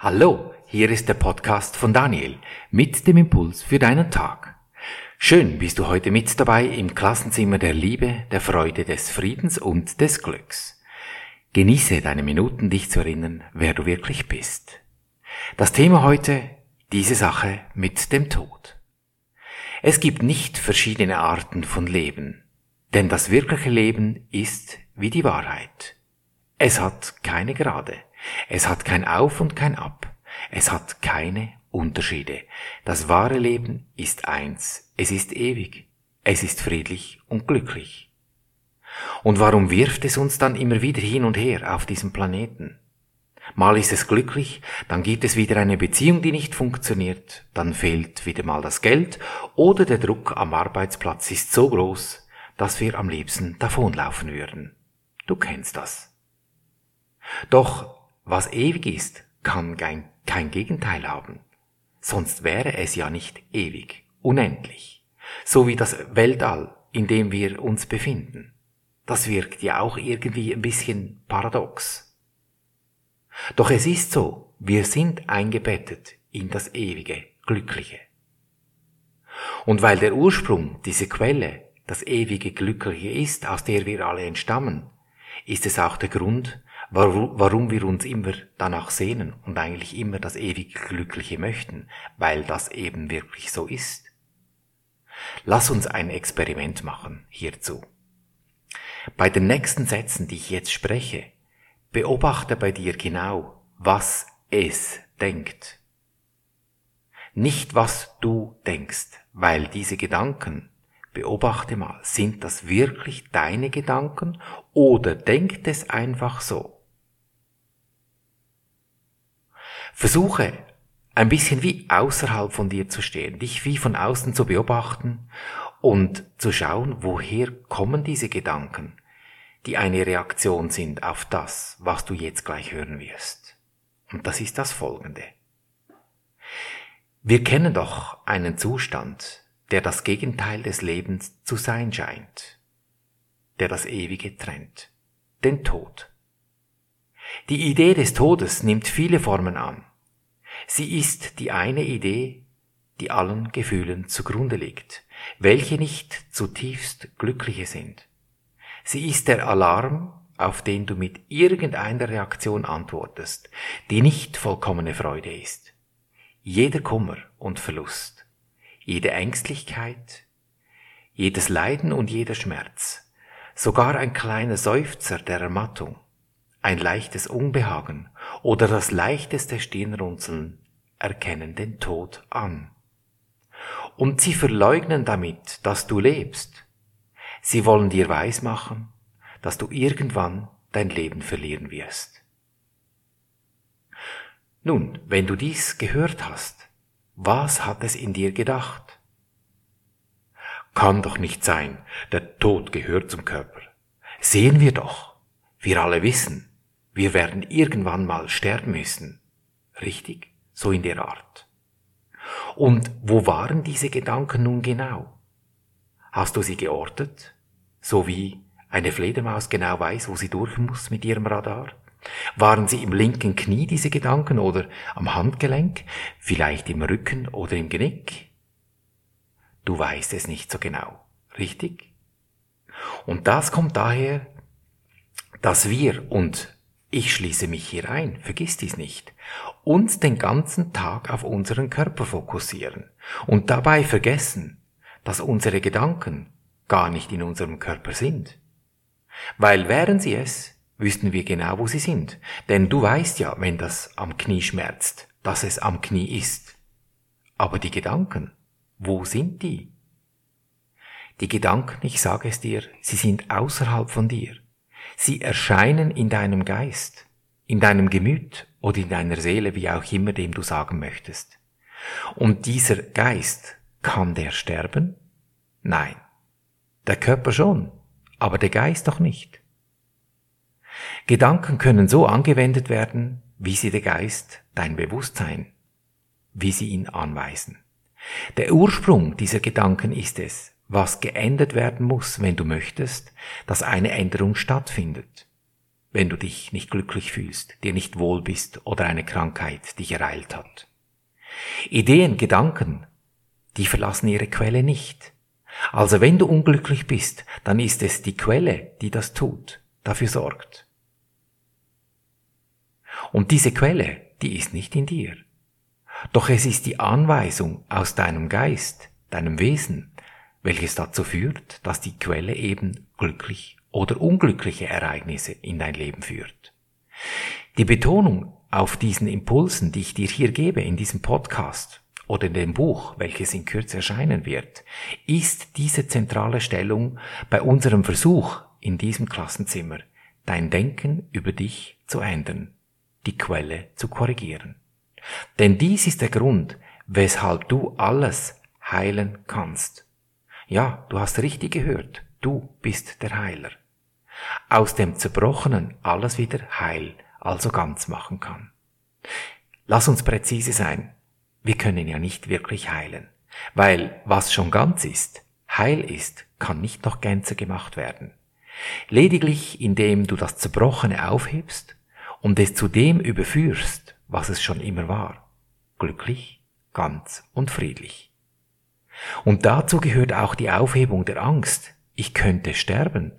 Hallo, hier ist der Podcast von Daniel mit dem Impuls für deinen Tag. Schön bist du heute mit dabei im Klassenzimmer der Liebe, der Freude, des Friedens und des Glücks. Genieße deine Minuten, dich zu erinnern, wer du wirklich bist. Das Thema heute, diese Sache mit dem Tod. Es gibt nicht verschiedene Arten von Leben, denn das wirkliche Leben ist wie die Wahrheit. Es hat keine Gerade. Es hat kein Auf und kein Ab. Es hat keine Unterschiede. Das wahre Leben ist eins. Es ist ewig. Es ist friedlich und glücklich. Und warum wirft es uns dann immer wieder hin und her auf diesem Planeten? Mal ist es glücklich, dann gibt es wieder eine Beziehung, die nicht funktioniert, dann fehlt wieder mal das Geld oder der Druck am Arbeitsplatz ist so groß, dass wir am liebsten davonlaufen würden. Du kennst das. Doch was ewig ist, kann kein, kein Gegenteil haben. Sonst wäre es ja nicht ewig, unendlich. So wie das Weltall, in dem wir uns befinden. Das wirkt ja auch irgendwie ein bisschen paradox. Doch es ist so, wir sind eingebettet in das ewige, glückliche. Und weil der Ursprung, diese Quelle, das ewige Glückliche ist, aus der wir alle entstammen, ist es auch der Grund, warum wir uns immer danach sehnen und eigentlich immer das ewig Glückliche möchten, weil das eben wirklich so ist. Lass uns ein Experiment machen hierzu. Bei den nächsten Sätzen, die ich jetzt spreche, beobachte bei dir genau, was es denkt. Nicht was du denkst, weil diese Gedanken Beobachte mal, sind das wirklich deine Gedanken oder denkt es einfach so? Versuche ein bisschen wie außerhalb von dir zu stehen, dich wie von außen zu beobachten und zu schauen, woher kommen diese Gedanken, die eine Reaktion sind auf das, was du jetzt gleich hören wirst. Und das ist das Folgende. Wir kennen doch einen Zustand, der das Gegenteil des Lebens zu sein scheint, der das Ewige trennt, den Tod. Die Idee des Todes nimmt viele Formen an. Sie ist die eine Idee, die allen Gefühlen zugrunde liegt, welche nicht zutiefst glückliche sind. Sie ist der Alarm, auf den du mit irgendeiner Reaktion antwortest, die nicht vollkommene Freude ist. Jeder Kummer und Verlust jede Ängstlichkeit, jedes Leiden und jeder Schmerz, sogar ein kleiner Seufzer der Ermattung, ein leichtes Unbehagen oder das leichteste Stirnrunzeln erkennen den Tod an. Und sie verleugnen damit, dass du lebst. Sie wollen dir weismachen, dass du irgendwann dein Leben verlieren wirst. Nun, wenn du dies gehört hast, was hat es in dir gedacht? Kann doch nicht sein, der Tod gehört zum Körper. Sehen wir doch. Wir alle wissen, wir werden irgendwann mal sterben müssen. Richtig? So in der Art. Und wo waren diese Gedanken nun genau? Hast du sie geortet? So wie eine Fledermaus genau weiß, wo sie durch muss mit ihrem Radar? Waren sie im linken Knie, diese Gedanken, oder am Handgelenk, vielleicht im Rücken oder im Genick? Du weißt es nicht so genau, richtig? Und das kommt daher, dass wir, und ich schließe mich hier ein, vergiss dies nicht, uns den ganzen Tag auf unseren Körper fokussieren und dabei vergessen, dass unsere Gedanken gar nicht in unserem Körper sind. Weil wären sie es, wüssten wir genau, wo sie sind. Denn du weißt ja, wenn das am Knie schmerzt, dass es am Knie ist. Aber die Gedanken, wo sind die? Die Gedanken, ich sage es dir, sie sind außerhalb von dir. Sie erscheinen in deinem Geist, in deinem Gemüt oder in deiner Seele, wie auch immer dem du sagen möchtest. Und dieser Geist, kann der sterben? Nein. Der Körper schon, aber der Geist doch nicht. Gedanken können so angewendet werden, wie sie der Geist, dein Bewusstsein, wie sie ihn anweisen. Der Ursprung dieser Gedanken ist es, was geändert werden muss, wenn du möchtest, dass eine Änderung stattfindet. wenn du dich nicht glücklich fühlst, dir nicht wohl bist oder eine Krankheit dich ereilt hat. Ideen, Gedanken, die verlassen ihre Quelle nicht. Also wenn du unglücklich bist, dann ist es die Quelle, die das tut, dafür sorgt. Und diese Quelle, die ist nicht in dir. Doch es ist die Anweisung aus deinem Geist, deinem Wesen, welches dazu führt, dass die Quelle eben glücklich oder unglückliche Ereignisse in dein Leben führt. Die Betonung auf diesen Impulsen, die ich dir hier gebe in diesem Podcast oder in dem Buch, welches in Kürze erscheinen wird, ist diese zentrale Stellung bei unserem Versuch in diesem Klassenzimmer, dein Denken über dich zu ändern, die Quelle zu korrigieren. Denn dies ist der Grund, weshalb du alles heilen kannst. Ja, du hast richtig gehört, du bist der Heiler. Aus dem Zerbrochenen alles wieder heil, also ganz machen kann. Lass uns präzise sein. Wir können ja nicht wirklich heilen, weil was schon ganz ist, heil ist, kann nicht noch Gänze gemacht werden. Lediglich indem du das Zerbrochene aufhebst und es zu dem überführst, was es schon immer war. Glücklich, ganz und friedlich. Und dazu gehört auch die Aufhebung der Angst. Ich könnte sterben.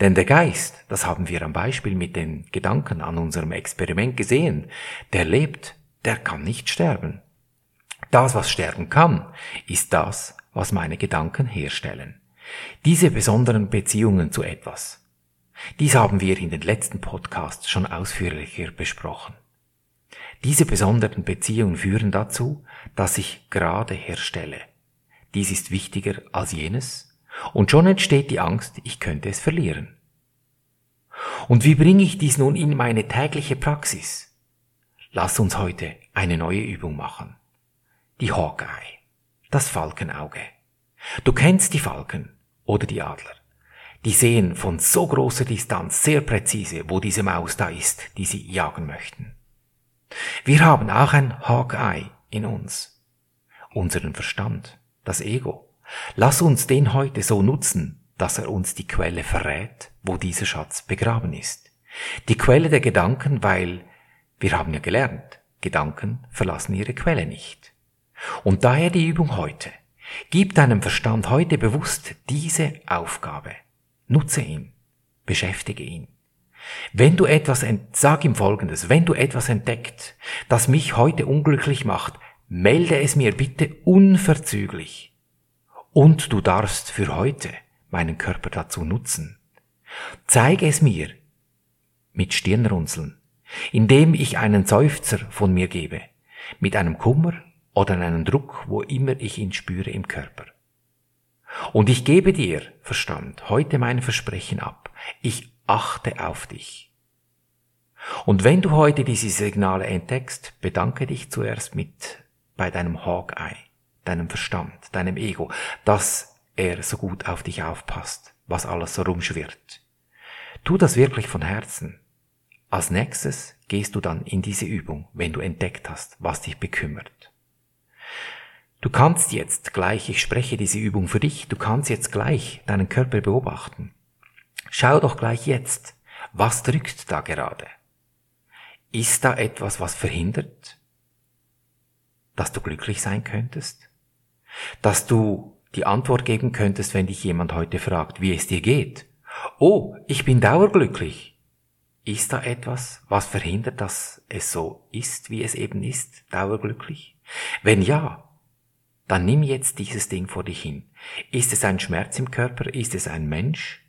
Denn der Geist, das haben wir am Beispiel mit den Gedanken an unserem Experiment gesehen, der lebt, der kann nicht sterben. Das, was sterben kann, ist das, was meine Gedanken herstellen. Diese besonderen Beziehungen zu etwas. Dies haben wir in den letzten Podcasts schon ausführlicher besprochen. Diese besonderen Beziehungen führen dazu, dass ich gerade herstelle. Dies ist wichtiger als jenes, und schon entsteht die Angst, ich könnte es verlieren. Und wie bringe ich dies nun in meine tägliche Praxis? Lass uns heute eine neue Übung machen. Die Hawkeye, das Falkenauge. Du kennst die Falken oder die Adler. Die sehen von so großer Distanz sehr präzise, wo diese Maus da ist, die sie jagen möchten. Wir haben auch ein Hawkeye in uns, unseren Verstand, das Ego. Lass uns den heute so nutzen, dass er uns die Quelle verrät, wo dieser Schatz begraben ist. Die Quelle der Gedanken, weil wir haben ja gelernt, Gedanken verlassen ihre Quelle nicht. Und daher die Übung heute. Gib deinem Verstand heute bewusst diese Aufgabe. Nutze ihn. Beschäftige ihn. Wenn du etwas, sag ihm Folgendes, wenn du etwas entdeckt, das mich heute unglücklich macht, melde es mir bitte unverzüglich. Und du darfst für heute meinen Körper dazu nutzen. Zeige es mir mit Stirnrunzeln, indem ich einen Seufzer von mir gebe, mit einem Kummer oder einem Druck, wo immer ich ihn spüre im Körper. Und ich gebe dir, Verstand, heute mein Versprechen ab. Ich achte auf dich. Und wenn du heute diese Signale entdeckst, bedanke dich zuerst mit bei deinem Hawkeye, deinem Verstand, deinem Ego, dass er so gut auf dich aufpasst, was alles so rumschwirrt. Tu das wirklich von Herzen. Als nächstes gehst du dann in diese Übung, wenn du entdeckt hast, was dich bekümmert. Du kannst jetzt gleich, ich spreche diese Übung für dich, du kannst jetzt gleich deinen Körper beobachten. Schau doch gleich jetzt, was drückt da gerade? Ist da etwas, was verhindert, dass du glücklich sein könntest? Dass du die Antwort geben könntest, wenn dich jemand heute fragt, wie es dir geht? Oh, ich bin dauerglücklich. Ist da etwas, was verhindert, dass es so ist, wie es eben ist, dauerglücklich? Wenn ja, dann nimm jetzt dieses Ding vor dich hin. Ist es ein Schmerz im Körper? Ist es ein Mensch?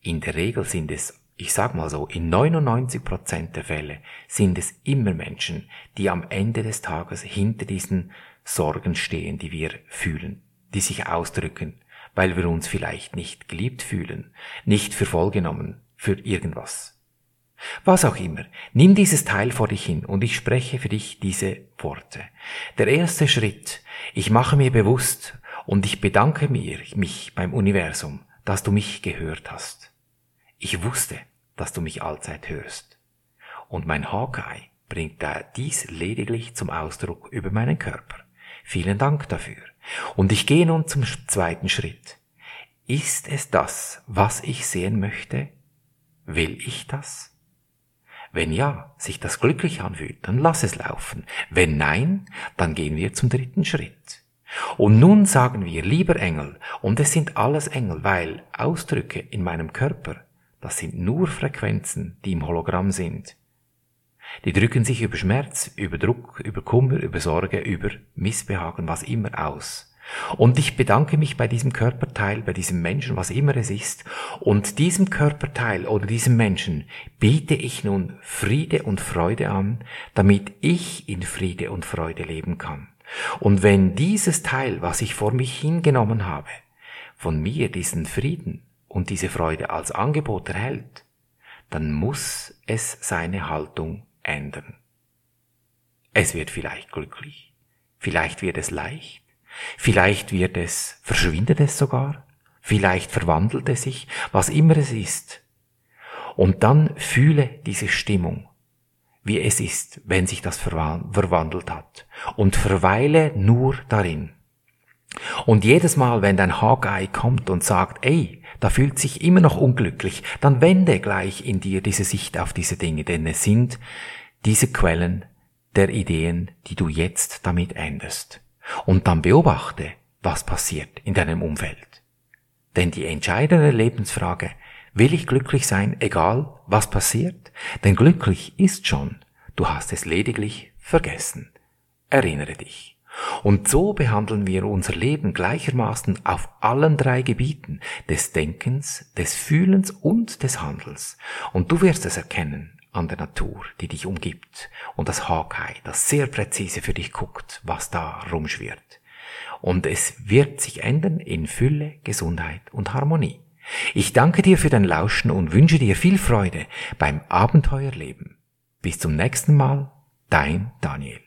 In der Regel sind es, ich sag mal so, in 99 Prozent der Fälle sind es immer Menschen, die am Ende des Tages hinter diesen Sorgen stehen, die wir fühlen, die sich ausdrücken, weil wir uns vielleicht nicht geliebt fühlen, nicht für voll genommen, für irgendwas. Was auch immer, nimm dieses Teil vor dich hin und ich spreche für dich diese Worte. Der erste Schritt, ich mache mir bewusst und ich bedanke mir, mich beim Universum, dass du mich gehört hast. Ich wusste, dass du mich allzeit hörst. Und mein Hawkeye bringt da dies lediglich zum Ausdruck über meinen Körper. Vielen Dank dafür. Und ich gehe nun zum zweiten Schritt. Ist es das, was ich sehen möchte? Will ich das? Wenn ja, sich das glücklich anfühlt, dann lass es laufen. Wenn nein, dann gehen wir zum dritten Schritt. Und nun sagen wir, lieber Engel, und es sind alles Engel, weil Ausdrücke in meinem Körper, das sind nur Frequenzen, die im Hologramm sind. Die drücken sich über Schmerz, über Druck, über Kummer, über Sorge, über Missbehagen, was immer aus. Und ich bedanke mich bei diesem Körperteil, bei diesem Menschen, was immer es ist. Und diesem Körperteil oder diesem Menschen biete ich nun Friede und Freude an, damit ich in Friede und Freude leben kann. Und wenn dieses Teil, was ich vor mich hingenommen habe, von mir diesen Frieden und diese Freude als Angebot erhält, dann muss es seine Haltung ändern. Es wird vielleicht glücklich, vielleicht wird es leicht, vielleicht wird es, verschwindet es sogar, vielleicht verwandelt es sich, was immer es ist. Und dann fühle diese Stimmung, wie es ist, wenn sich das verwandelt hat, und verweile nur darin. Und jedes Mal, wenn dein Hawkeye kommt und sagt, ey, da fühlt sich immer noch unglücklich, dann wende gleich in dir diese Sicht auf diese Dinge, denn es sind diese Quellen der Ideen, die du jetzt damit änderst. Und dann beobachte, was passiert in deinem Umfeld. Denn die entscheidende Lebensfrage, will ich glücklich sein, egal was passiert? Denn glücklich ist schon, du hast es lediglich vergessen. Erinnere dich. Und so behandeln wir unser Leben gleichermaßen auf allen drei Gebieten des Denkens, des Fühlens und des Handelns. Und du wirst es erkennen an der Natur, die dich umgibt und das Hawkeye, das sehr präzise für dich guckt, was da rumschwirrt. Und es wird sich ändern in Fülle, Gesundheit und Harmonie. Ich danke dir für dein Lauschen und wünsche dir viel Freude beim Abenteuerleben. Bis zum nächsten Mal, dein Daniel.